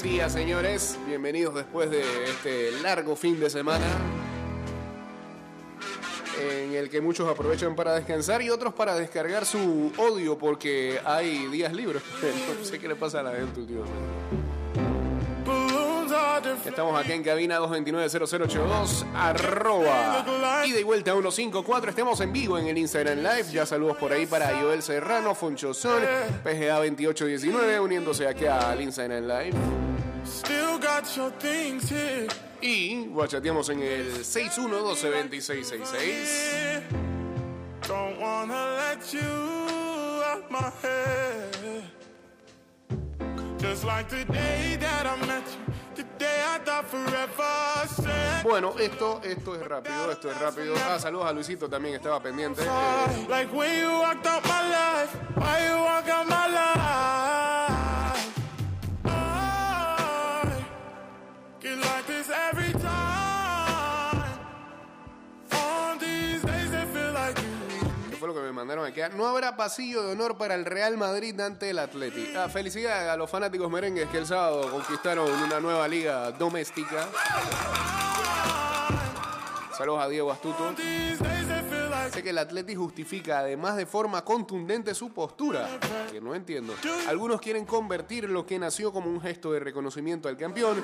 Buen día, señores. Bienvenidos después de este largo fin de semana en el que muchos aprovechan para descansar y otros para descargar su odio porque hay días libres. No sé qué le pasa a la gente últimamente. Estamos aquí en cabina 229-0082, arroba y de vuelta 154. Estamos en vivo en el Instagram Live. Ya saludos por ahí para Joel Serrano, Foncho Son, PGA 2819, uniéndose aquí al Instagram Live. Y guachateamos en el 6122666. Don't wanna let you out my head. Just like the day that I met you. Bueno, esto, esto es rápido, esto es rápido. Ah, saludos a Luisito también, estaba pendiente. No habrá pasillo de honor para el Real Madrid ante el Atleti. Ah, felicidades a los fanáticos merengues que el sábado conquistaron una nueva liga doméstica. Saludos a Diego Astuto. Sé que el Atleti justifica además de forma contundente su postura, que no entiendo. Algunos quieren convertir lo que nació como un gesto de reconocimiento al campeón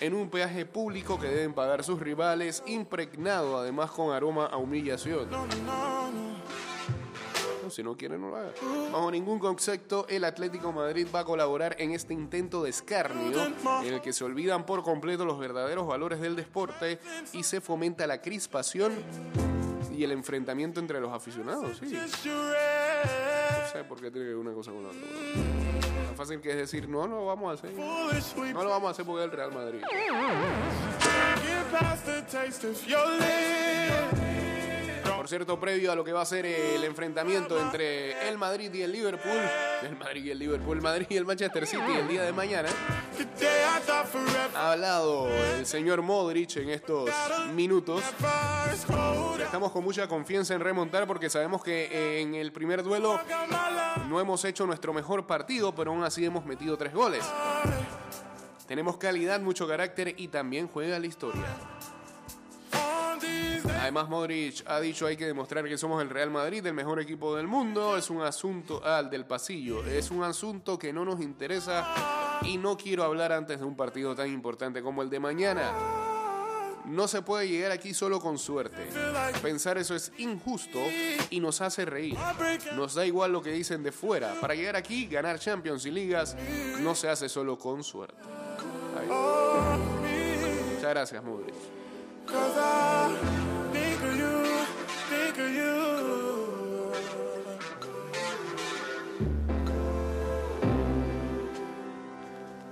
en un peaje público que deben pagar sus rivales, impregnado además con aroma a humillación si no quieren, no lo hagan. Bajo ningún concepto, el Atlético Madrid va a colaborar en este intento de escarnio en el que se olvidan por completo los verdaderos valores del deporte y se fomenta la crispación y el enfrentamiento entre los aficionados. Sí. No sé por qué tiene que ver una cosa con la otra. Tan fácil que es decir, no, no lo vamos a hacer. No lo vamos a hacer porque es el Real Madrid. Cierto, previo a lo que va a ser el enfrentamiento entre el Madrid y el Liverpool, el Madrid y el Liverpool, el Madrid y el Manchester City el día de mañana, ha hablado el señor Modric en estos minutos. Estamos con mucha confianza en remontar porque sabemos que en el primer duelo no hemos hecho nuestro mejor partido, pero aún así hemos metido tres goles. Tenemos calidad, mucho carácter y también juega la historia. Además, Modric ha dicho hay que demostrar que somos el Real Madrid, el mejor equipo del mundo. Es un asunto al del pasillo. Es un asunto que no nos interesa y no quiero hablar antes de un partido tan importante como el de mañana. No se puede llegar aquí solo con suerte. Pensar eso es injusto y nos hace reír. Nos da igual lo que dicen de fuera. Para llegar aquí, ganar Champions y ligas, no se hace solo con suerte. Muchas gracias, Modric.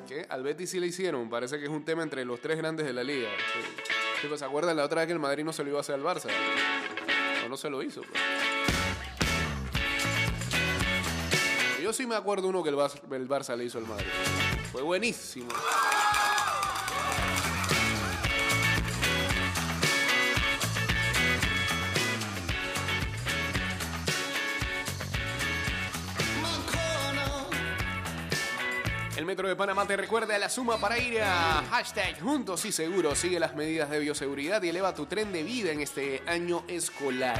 ¿Qué? Al Betis sí le hicieron. Parece que es un tema entre los tres grandes de la liga. Pues, ¿Se acuerdan la otra vez que el Madrid no se lo iba a hacer al Barça? O no se lo hizo. Pues. Yo sí me acuerdo uno que el Barça le hizo al Madrid. Fue buenísimo. Metro de Panamá te recuerda la suma para ir a hashtag Juntos y Seguros. Sigue las medidas de bioseguridad y eleva tu tren de vida en este año escolar.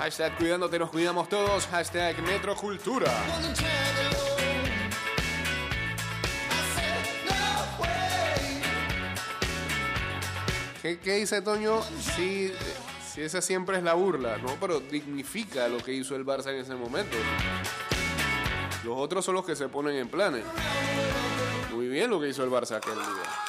Hashtag Cuidándote nos cuidamos todos. Hashtag Metrocultura. ¿Qué, ¿Qué, dice Toño? Sí, sí, esa siempre es la burla, ¿no? Pero dignifica lo que hizo el Barça en ese momento. Los otros son los que se ponen en planes. Muy bien lo que hizo el Barça aquel día.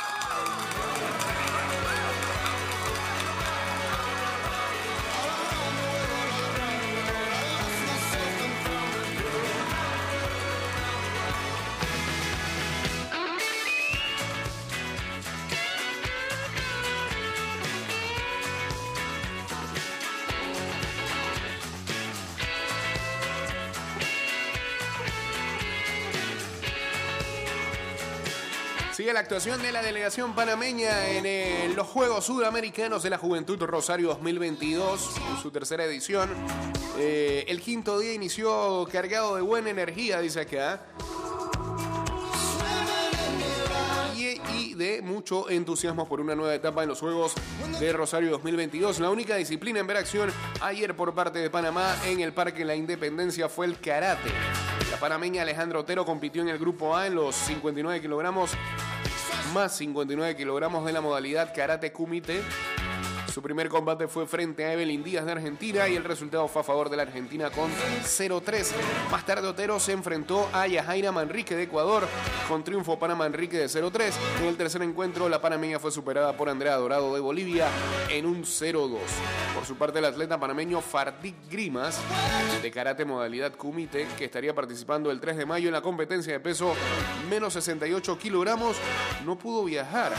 La actuación de la delegación panameña en eh, los Juegos Sudamericanos de la Juventud Rosario 2022, en su tercera edición. Eh, el quinto día inició cargado de buena energía, dice acá. de mucho entusiasmo por una nueva etapa en los Juegos de Rosario 2022. La única disciplina en ver acción ayer por parte de Panamá en el Parque La Independencia fue el karate. La panameña Alejandra Otero compitió en el grupo A en los 59 kilogramos más 59 kilogramos de la modalidad karate kumite su primer combate fue frente a Evelyn Díaz de Argentina y el resultado fue a favor de la Argentina con 0-3. Más tarde Otero se enfrentó a Yajaira Manrique de Ecuador con triunfo para Manrique de 0-3. En el tercer encuentro la panameña fue superada por Andrea Dorado de Bolivia en un 0-2. Por su parte el atleta panameño Fardik Grimas de karate modalidad kumite que estaría participando el 3 de mayo en la competencia de peso menos 68 kilogramos no pudo viajar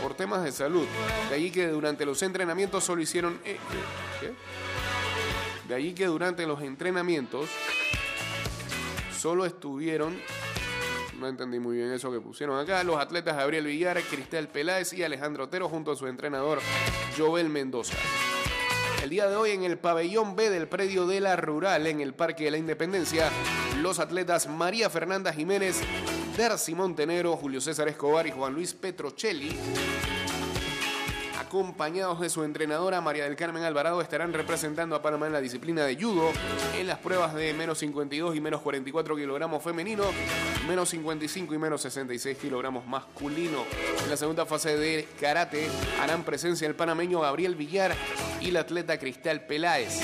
por temas de salud. De allí que durante los entrenamientos solo hicieron... Eh, de ahí que durante los entrenamientos solo estuvieron... No entendí muy bien eso que pusieron acá. Los atletas Gabriel Villar, Cristel Peláez y Alejandro Otero junto a su entrenador Joel Mendoza. El día de hoy en el pabellón B del predio de la Rural en el Parque de la Independencia, los atletas María Fernanda Jiménez, Darcy Montenegro, Julio César Escobar y Juan Luis Petrocelli acompañados de su entrenadora María del Carmen Alvarado, estarán representando a Panamá en la disciplina de judo en las pruebas de menos 52 y menos 44 kilogramos femenino, menos 55 y menos 66 kilogramos masculino. En la segunda fase de karate harán presencia el panameño Gabriel Villar y la atleta Cristal Peláez.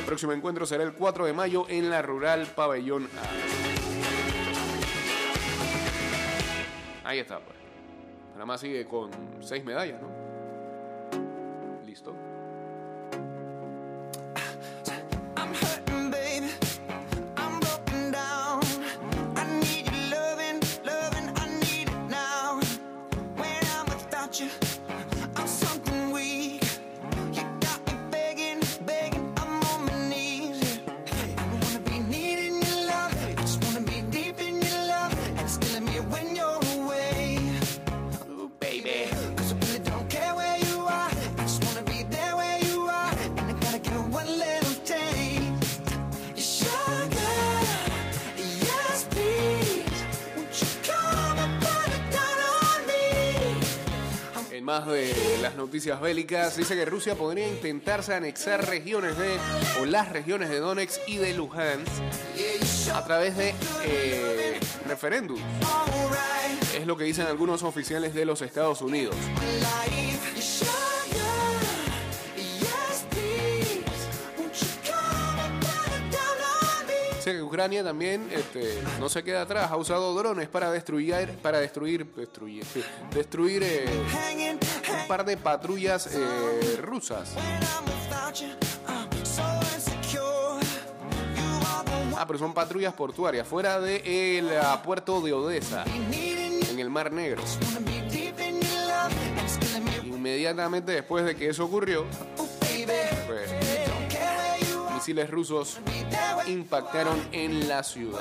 El próximo encuentro será el 4 de mayo en la Rural Pabellón A. Ahí está, pues. Panamá sigue con seis medallas, ¿no? Listo. Más de las noticias bélicas, dice que Rusia podría intentarse anexar regiones de, o las regiones de Donetsk y de Luhansk a través de eh, referéndum. Es lo que dicen algunos oficiales de los Estados Unidos. Que Ucrania también este, no se queda atrás, ha usado drones para destruir, para destruir, destruir, destruir eh, un par de patrullas eh, rusas. Ah, pero son patrullas portuarias fuera del de puerto de Odessa, en el Mar Negro. Inmediatamente después de que eso ocurrió, pues, misiles rusos impactaron en la ciudad.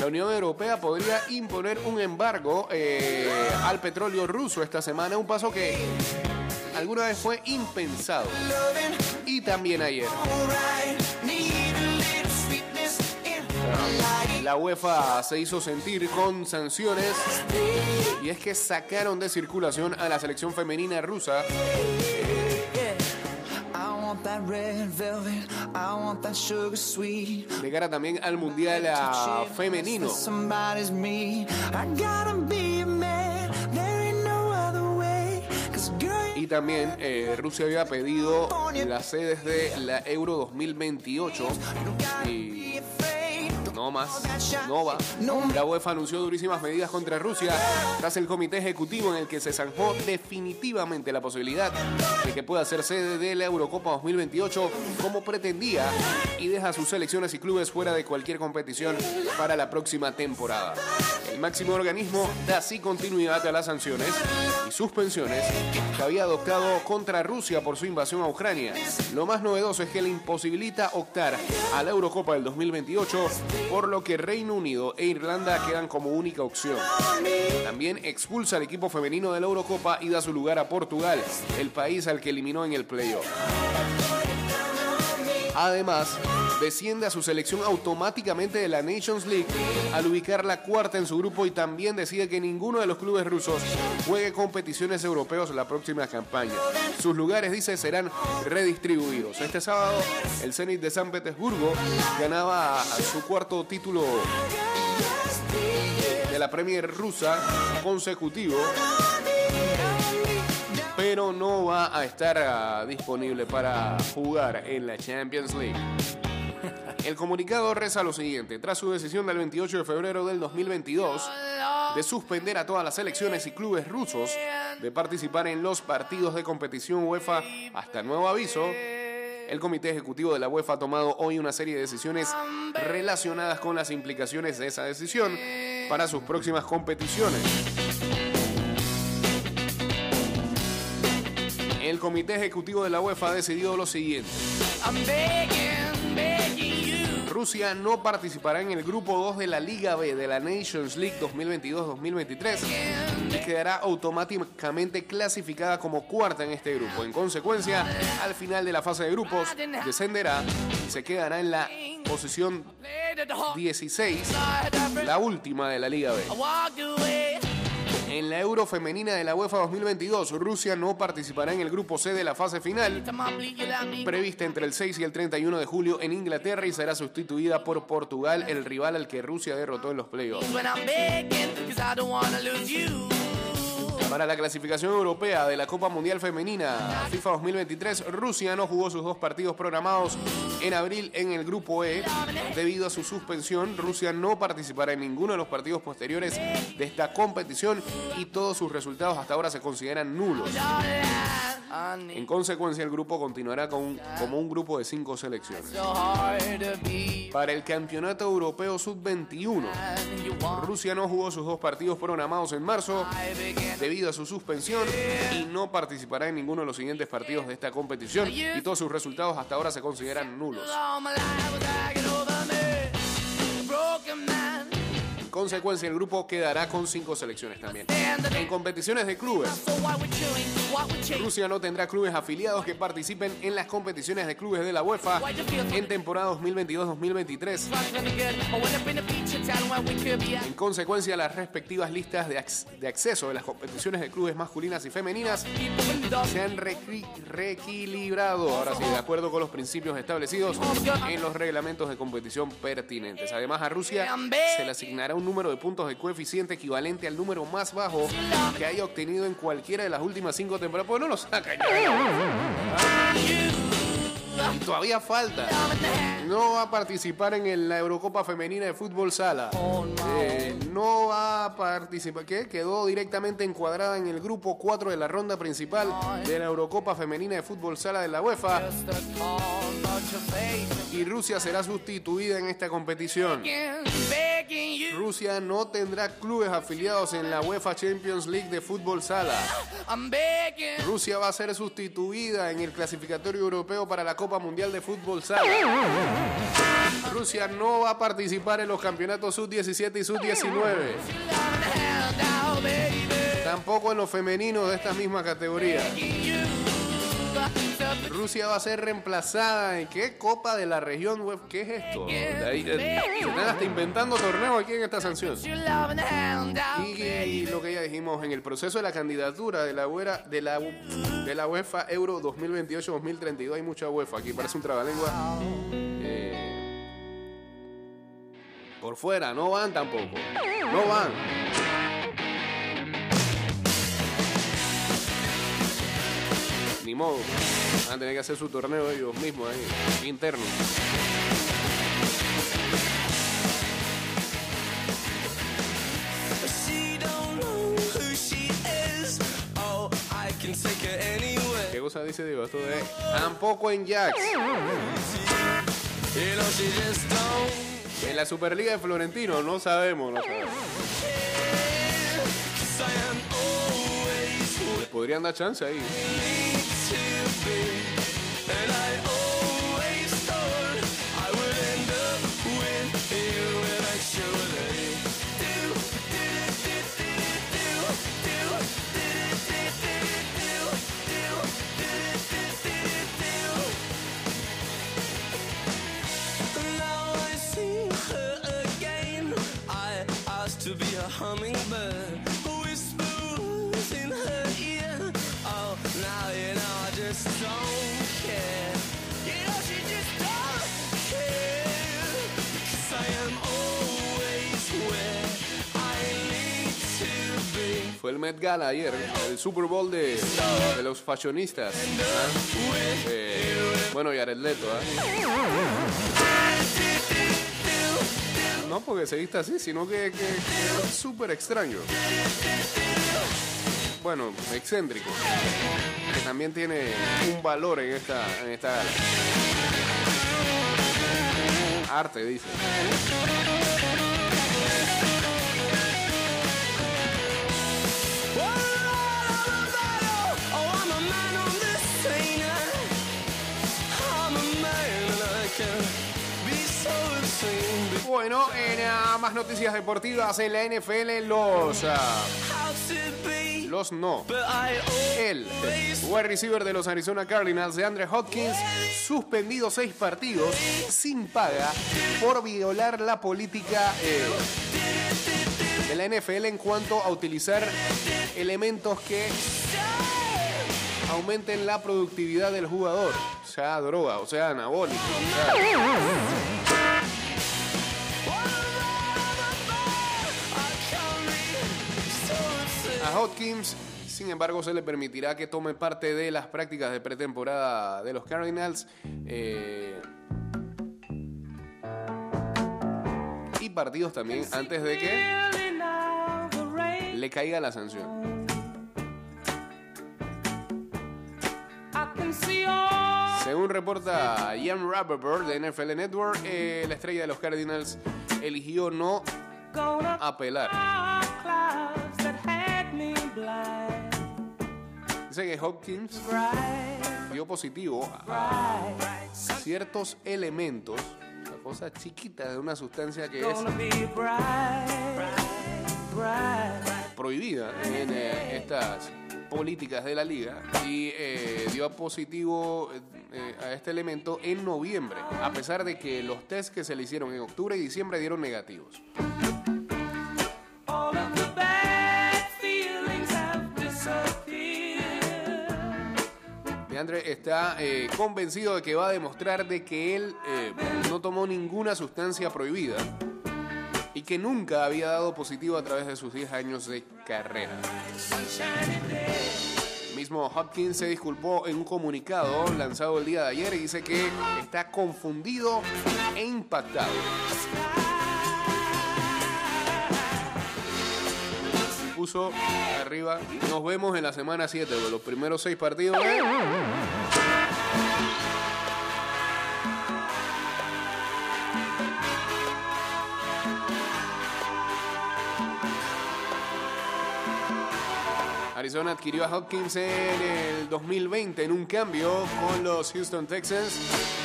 La Unión Europea podría imponer un embargo eh, al petróleo ruso esta semana, un paso que alguna vez fue impensado. Y también ayer. La UEFA se hizo sentir con sanciones y es que sacaron de circulación a la selección femenina rusa. Cara también al mundial femenino. Y también eh, Rusia había pedido las sedes de la Euro 2028 y no más, no va. La UEFA anunció durísimas medidas contra Rusia tras el comité ejecutivo en el que se zanjó definitivamente la posibilidad de que pueda ser sede de la Eurocopa 2028 como pretendía y deja sus selecciones y clubes fuera de cualquier competición para la próxima temporada. El máximo organismo da así continuidad a las sanciones y suspensiones que había adoptado contra Rusia por su invasión a Ucrania. Lo más novedoso es que le imposibilita optar a la Eurocopa del 2028, por lo que Reino Unido e Irlanda quedan como única opción. También expulsa al equipo femenino de la Eurocopa y da su lugar a Portugal, el país al que eliminó en el playoff. Además, desciende a su selección automáticamente de la Nations League al ubicar la cuarta en su grupo y también decide que ninguno de los clubes rusos juegue competiciones europeos la próxima campaña. Sus lugares, dice, serán redistribuidos. Este sábado, el Zenit de San Petersburgo ganaba su cuarto título de la Premier rusa consecutivo pero no va a estar ah, disponible para jugar en la Champions League. El comunicado reza lo siguiente, tras su decisión del 28 de febrero del 2022 de suspender a todas las selecciones y clubes rusos de participar en los partidos de competición UEFA hasta nuevo aviso, el Comité Ejecutivo de la UEFA ha tomado hoy una serie de decisiones relacionadas con las implicaciones de esa decisión para sus próximas competiciones. el Comité Ejecutivo de la UEFA ha decidido lo siguiente. Rusia no participará en el grupo 2 de la Liga B de la Nations League 2022-2023 y quedará automáticamente clasificada como cuarta en este grupo. En consecuencia, al final de la fase de grupos, descenderá y se quedará en la posición 16, la última de la Liga B. En la Euro Femenina de la UEFA 2022, Rusia no participará en el grupo C de la fase final, prevista entre el 6 y el 31 de julio en Inglaterra y será sustituida por Portugal, el rival al que Rusia derrotó en los playoffs. Para la clasificación europea de la Copa Mundial Femenina FIFA 2023, Rusia no jugó sus dos partidos programados en abril en el Grupo E. Debido a su suspensión, Rusia no participará en ninguno de los partidos posteriores de esta competición y todos sus resultados hasta ahora se consideran nulos. En consecuencia, el grupo continuará con, como un grupo de cinco selecciones. Para el Campeonato Europeo Sub-21, Rusia no jugó sus dos partidos programados en marzo debido a su suspensión y no participará en ninguno de los siguientes partidos de esta competición. Y todos sus resultados hasta ahora se consideran nulos consecuencia, el grupo quedará con cinco selecciones también. En competiciones de clubes, Rusia no tendrá clubes afiliados que participen en las competiciones de clubes de la UEFA en temporada 2022-2023. En consecuencia, las respectivas listas de, acceso de las competiciones de clubes masculinas y femeninas se han reequilibrado, ahora sí, de acuerdo con los principios establecidos en los reglamentos de competición pertinentes. Además, a Rusia se le asignará un número de puntos de coeficiente equivalente al número más bajo que haya obtenido en cualquiera de las últimas cinco temporadas. Pues no lo saca Y todavía falta. No va a participar en la Eurocopa Femenina de Fútbol Sala. Eh, no va a participar. ¿Qué? Quedó directamente encuadrada en el grupo 4 de la ronda principal de la Eurocopa Femenina de Fútbol Sala de la UEFA. Y Rusia será sustituida en esta competición. Rusia no tendrá clubes afiliados en la UEFA Champions League de fútbol sala. Rusia va a ser sustituida en el clasificatorio europeo para la Copa Mundial de Fútbol Sala. Rusia no va a participar en los campeonatos sub-17 y sub-19. Tampoco en los femeninos de esta misma categoría. Rusia va a ser reemplazada en qué Copa de la región web. ¿Qué es esto? ahí, se están hasta inventando torneos aquí en esta sanción. Y, lo que ya dijimos en el proceso de la candidatura de la, de la, de la UEFA Euro 2028-2032 hay mucha UEFA aquí, parece un trabalengua. Por fuera, no van tampoco. No van. ni modo. Van a tener que hacer su torneo ellos mismos ahí, interno. ¿Qué cosa dice Diego? Esto de tampoco en Jax. En la Superliga de Florentino, no sabemos, no. Podrían dar chance ahí. Gala ayer, el Super Bowl de, los fashionistas. ¿ah? Eh, bueno, y Leto. ¿ah? No porque se vista así, sino que, que, es súper extraño. Bueno, excéntrico. Que también tiene un valor en esta, en esta gala. Arte, dice. Más noticias deportivas en la NFL, los. Uh, los no. El wide receiver de los Arizona Cardinals, de Andre Hopkins, suspendido seis partidos sin paga por violar la política eh, de la NFL en cuanto a utilizar elementos que aumenten la productividad del jugador, sea, droga, o sea, anabólico. A Hopkins, sin embargo, se le permitirá que tome parte de las prácticas de pretemporada de los Cardinals. Eh, y partidos también antes de que le caiga la sanción. Según reporta Ian Rappaport de NFL Network, eh, la estrella de los Cardinals eligió no apelar. Dice que Hopkins dio positivo a ciertos elementos, una cosa chiquita de una sustancia que es prohibida en eh, estas políticas de la liga y eh, dio positivo eh, a este elemento en noviembre, a pesar de que los test que se le hicieron en octubre y diciembre dieron negativos. Andre está eh, convencido de que va a demostrar de que él no tomó ninguna sustancia prohibida y que nunca había dado positivo a través de sus 10 años de carrera. mismo Hopkins se disculpó en un comunicado lanzado el día de ayer y dice que está confundido e impactado. Arriba, nos vemos en la semana 7 de los primeros 6 partidos. Arizona adquirió a Hopkins en el 2020 en un cambio con los Houston Texans.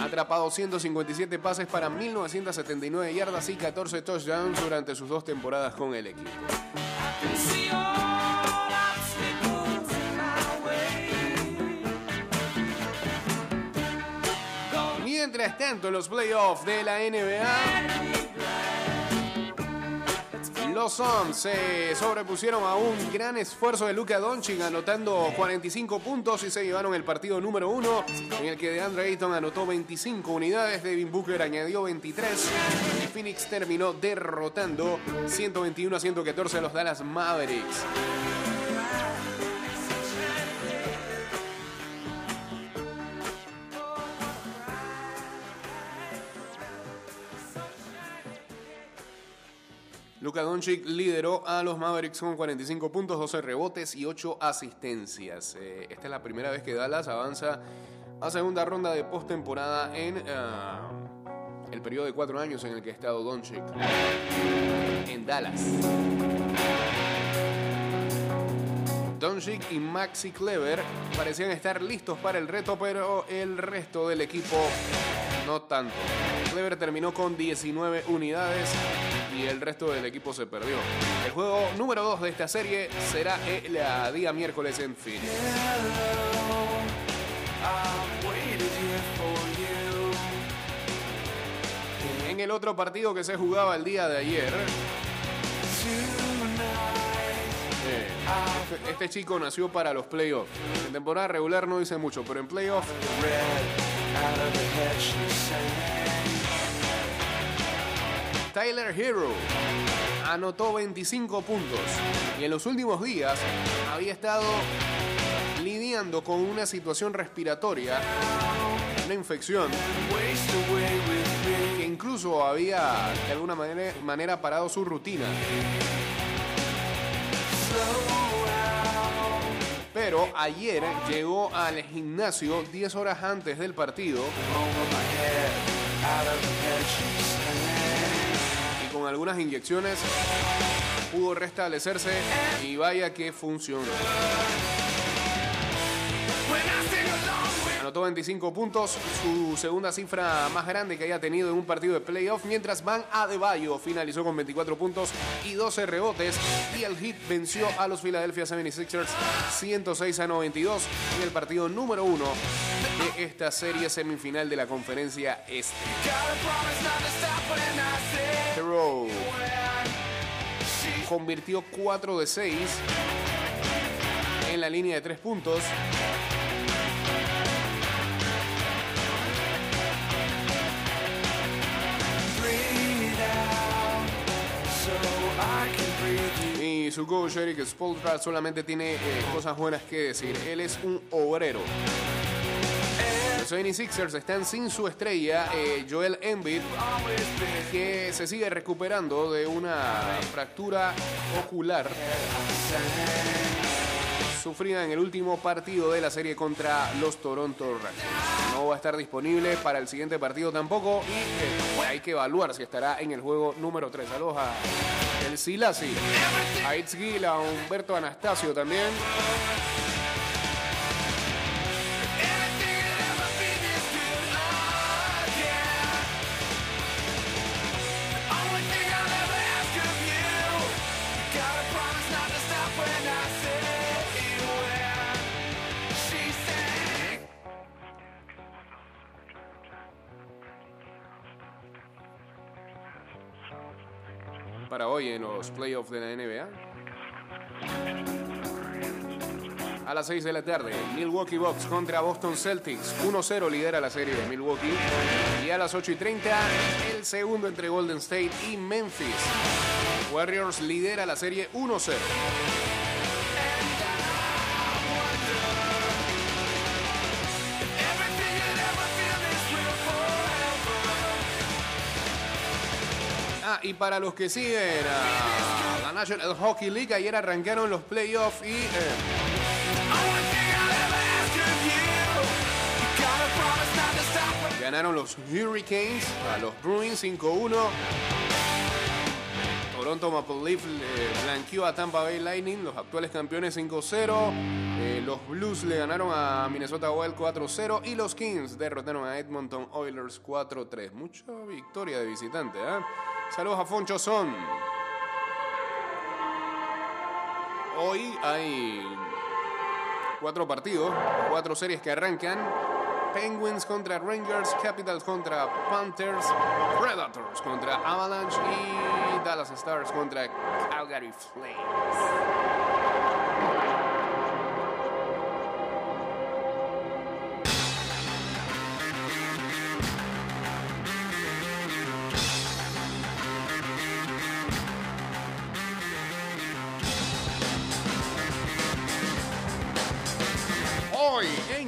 Atrapado 157 pases para 1979 yardas y 14 touchdowns durante sus dos temporadas con el equipo. Mientras tanto, los playoffs de la NBA los Suns se sobrepusieron a un gran esfuerzo de Luka Doncic anotando 45 puntos y se llevaron el partido número uno en el que DeAndre Ayton anotó 25 unidades, Devin Booker añadió 23 y Phoenix terminó derrotando 121 a 114 a los Dallas Mavericks. Luka lideró a los Mavericks con 45 puntos, 12 rebotes y 8 asistencias. Eh, esta es la primera vez que Dallas avanza a segunda ronda de postemporada en ah, el periodo de cuatro años en el que ha estado Doncic en Dallas. Doncic y Maxi Clever parecían estar listos para el reto, pero el resto del equipo no tanto. Clever terminó con 19 unidades y el resto del equipo se perdió. El juego número 2 de esta serie será el día miércoles en Phoenix. En el otro partido que se jugaba el día de ayer, eh, este, este chico nació para los playoffs. En temporada regular no dice mucho, pero en playoffs Tyler Hero anotó 25 puntos y en los últimos días había estado lidiando con una situación respiratoria, una infección, que incluso había de alguna manera, manera parado su rutina. Pero ayer llegó al gimnasio 10 horas antes del partido. Y con algunas inyecciones pudo restablecerse y vaya que funcionó. Anotó 25 puntos, su segunda cifra más grande que haya tenido en un partido de playoff, mientras Van Adebayo finalizó con 24 puntos y 12 rebotes y el Heat venció a los Philadelphia 76ers 106 a 92 en el partido número uno de esta serie semifinal de la conferencia este. Hero convirtió 4 de 6 en la línea de 3 puntos Y su coach Eric Spolstra solamente tiene eh, cosas buenas que decir. Él es un obrero. Los 76ers están sin su estrella, eh, Joel Embiid, que se sigue recuperando de una fractura ocular sufrida en el último partido de la serie contra los Toronto Raptors. No va a estar disponible para el siguiente partido tampoco y eh, hay que evaluar si estará en el juego número 3. Saludos el Silasi, a Itzgil, a Humberto Anastasio también. Hoy en los playoffs de la NBA. A las 6 de la tarde, Milwaukee Bucks contra Boston Celtics. 1-0 lidera la serie de Milwaukee. Y a las 8 y 30, el segundo entre Golden State y Memphis. Warriors lidera la serie 1-0. Y para los que siguen a la National Hockey League, ayer arrancaron los playoffs y... Eh, ganaron los Hurricanes a los Bruins 5-1. Toronto Maple Leaf eh, blanqueó a Tampa Bay Lightning, los actuales campeones 5-0. Eh, los Blues le ganaron a Minnesota Wild 4-0 y los Kings derrotaron a Edmonton Oilers 4-3. Mucha victoria de visitante, ¿eh? Saludos a Foncho Son. Hoy hay cuatro partidos, cuatro series que arrancan. Penguins contra Rangers, Capitals contra Panthers, Predators contra Avalanche y Dallas Stars contra Calgary Flames.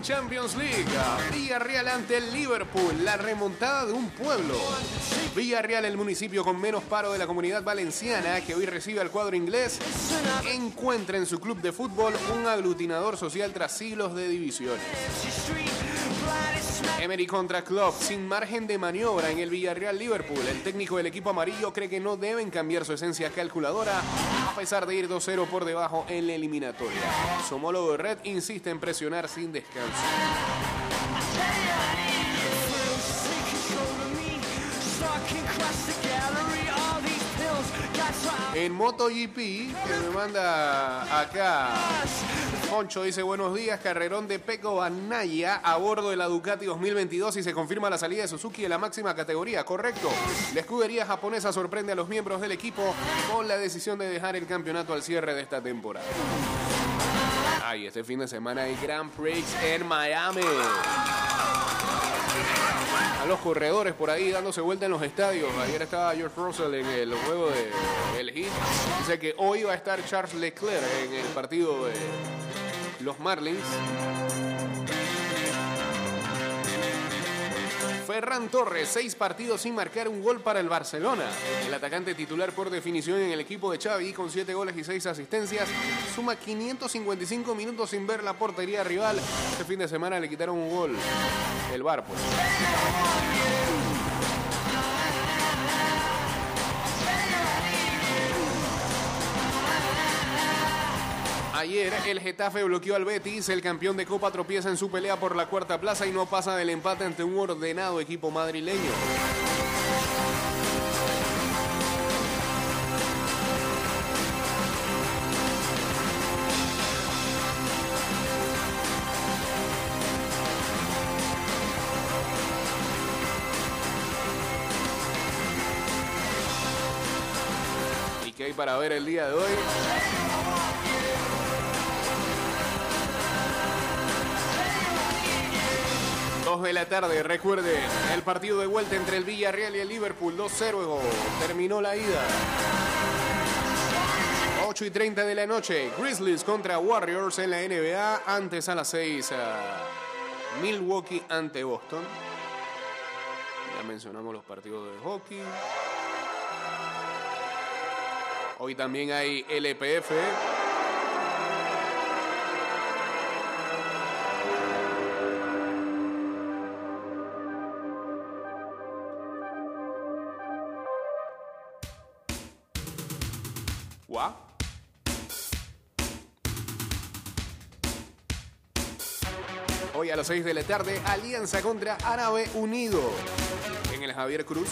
Champions League. Villarreal ante el Liverpool, la remontada de un pueblo. Villarreal, el municipio con menos paro de la comunidad valenciana, que hoy recibe al cuadro inglés, encuentra en su club de fútbol un aglutinador social tras siglos de divisiones. Emery contra Klopp, sin margen de maniobra en el Villarreal Liverpool. El técnico del equipo amarillo cree que no deben cambiar su esencia calculadora pesar de ir 2-0 por debajo en la eliminatoria. Su homólogo Red insiste en presionar sin descanso. En MotoGP, que me manda acá. Poncho dice buenos días, carrerón de Peco Banaya a bordo de la Ducati 2022 y se confirma la salida de Suzuki de la máxima categoría, correcto. La escudería japonesa sorprende a los miembros del equipo con la decisión de dejar el campeonato al cierre de esta temporada. Ay, este fin de semana hay Grand Prix en Miami los corredores por ahí dándose vuelta en los estadios. Ayer estaba George Russell en el juego de el Heat. Dice que hoy va a estar Charles Leclerc en el partido de los Marlins. Ferran Torres, seis partidos sin marcar un gol para el Barcelona. El atacante titular por definición en el equipo de Xavi, con siete goles y seis asistencias, suma 555 minutos sin ver la portería rival. Este fin de semana le quitaron un gol. El Bar, pues. Ayer el Getafe bloqueó al Betis, el campeón de Copa tropieza en su pelea por la cuarta plaza y no pasa del empate ante un ordenado equipo madrileño. ¿Y qué hay para ver el día de hoy? 2 de la tarde, recuerde, el partido de vuelta entre el Villarreal y el Liverpool, 2-0, terminó la ida. 8 y 30 de la noche, Grizzlies contra Warriors en la NBA, antes a las 6, Milwaukee ante Boston. Ya mencionamos los partidos de hockey. Hoy también hay LPF. A las 6 de la tarde, Alianza contra Árabe Unido en el Javier Cruz.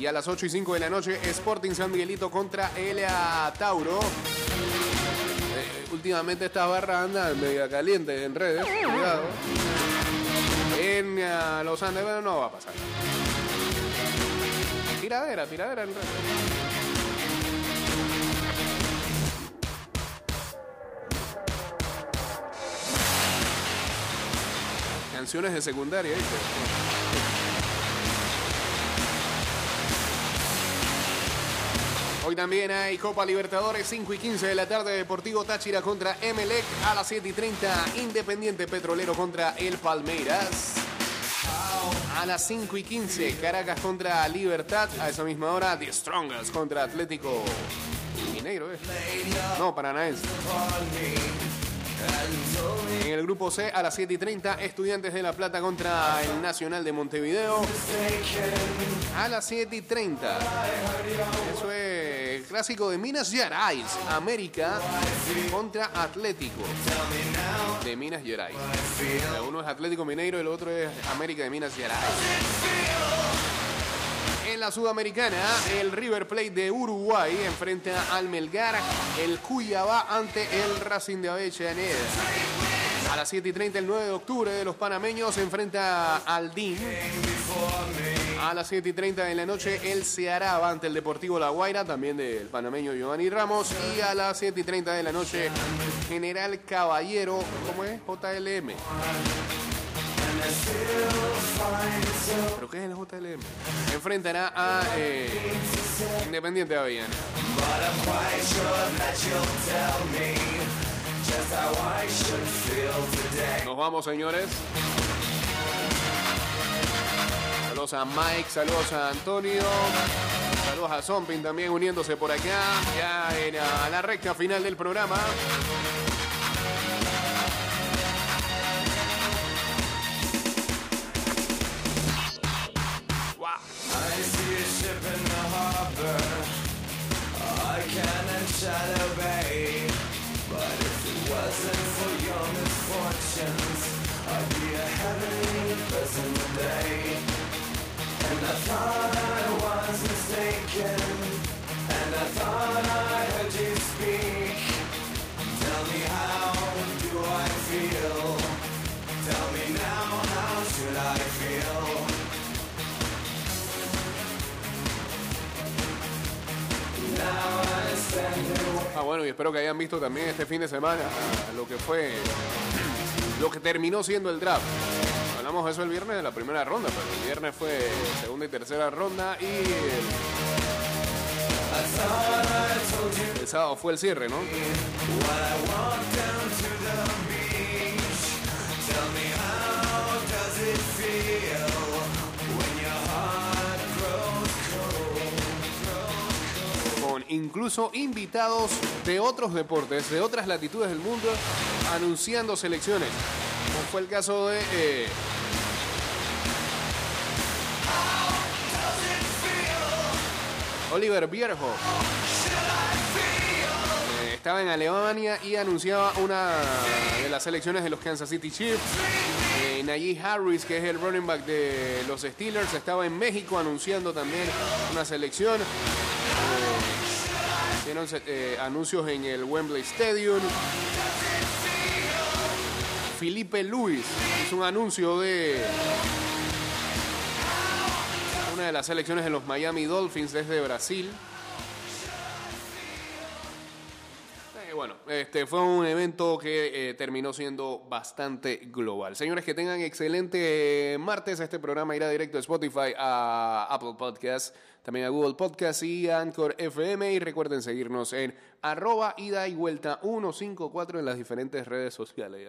Y a las 8 y 5 de la noche, Sporting San Miguelito contra Elia Tauro. Eh, últimamente estas barras andan media calientes en redes. Cuidado. En uh, Los Andes, bueno, no va a pasar. Tiradera, tiradera en redes. Canciones de secundaria. Hoy también hay Copa Libertadores, 5 y 15 de la tarde, Deportivo Táchira contra Emelec, a las 7 y 30, Independiente Petrolero contra el Palmeiras. A las 5 y 15, Caracas contra Libertad, a esa misma hora, The Strongest contra Atlético Mineiro, ¿eh? No, Paranaense. En el grupo C a las 7 y 30, Estudiantes de La Plata contra el Nacional de Montevideo. A las 7 y 30. Eso es el clásico de Minas Gerais. América contra Atlético de Minas Gerais. Uno es Atlético Mineiro el otro es América de Minas Gerais. En la Sudamericana, el River Plate de Uruguay enfrenta al Melgar, el Cuyabá ante el Racing de Avellaneda. A las 7 y 30, el 9 de octubre, de los panameños enfrenta al DIN. A las 7 y 30 de la noche, el Ceará ante el Deportivo La Guaira, también del panameño Giovanni Ramos. Y a las 7 y 30 de la noche, General Caballero, ¿cómo es? JLM. ¿Pero qué es el JLM? Enfrentará a eh, Independiente de Aviana. Nos vamos, señores. Saludos a Mike, saludos a Antonio, saludos a Zompin también uniéndose por acá, ya en la recta final del programa. Shadow Bay. But if it wasn't for your misfortunes, I'd be a heavenly person today. And I thought I was mistaken, and I thought I bueno, y espero que hayan visto también este fin de semana lo que fue, lo que terminó siendo el draft. Hablamos de eso el viernes de la primera ronda, pero el viernes fue segunda y tercera ronda y el sábado fue el cierre, ¿no? Incluso invitados de otros deportes, de otras latitudes del mundo, anunciando selecciones. Como fue el caso de... Eh, Oliver Bierhoff. Eh, estaba en Alemania y anunciaba una de las selecciones de los Kansas City Chiefs. Eh, Harris, que es el running back de los Steelers, estaba en México anunciando también una selección. Eh, anuncios en el Wembley Stadium. Felipe Luis hizo un anuncio de una de las selecciones de los Miami Dolphins desde Brasil. Eh, bueno, este fue un evento que eh, terminó siendo bastante global. Señores, que tengan excelente martes. Este programa irá directo de Spotify a Apple Podcasts también a Google Podcast y Anchor FM. Y recuerden seguirnos en arroba ida y vuelta 154 en las diferentes redes sociales.